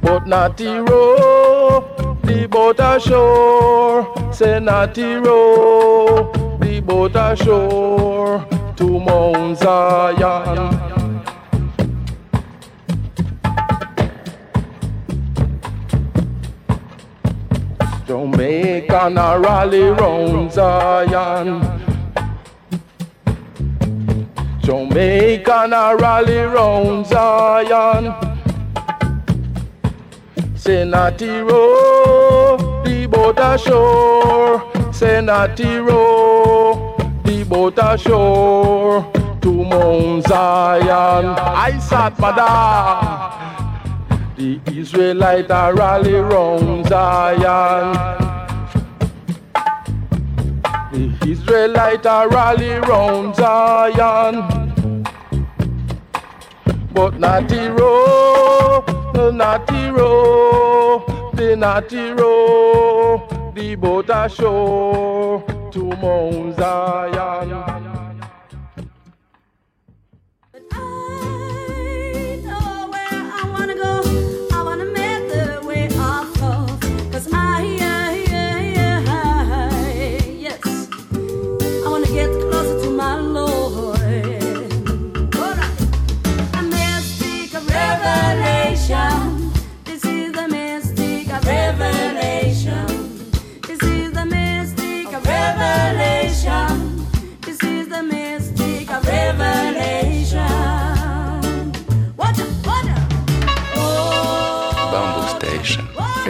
But not row, the boat ashore. Say not row, the boat ashore to Mount Zion. Jamaican a rally round Zion. Jamaican a rally round Zion. Say natty row, the boat ashore. Say natty row, the boat ashore to Mount Zion. I sat madam. The Israelite a rally round Zion. The Israelite a rally round Zion but not hero, no not hero, the not hero, the boat ashore to Mount Zion.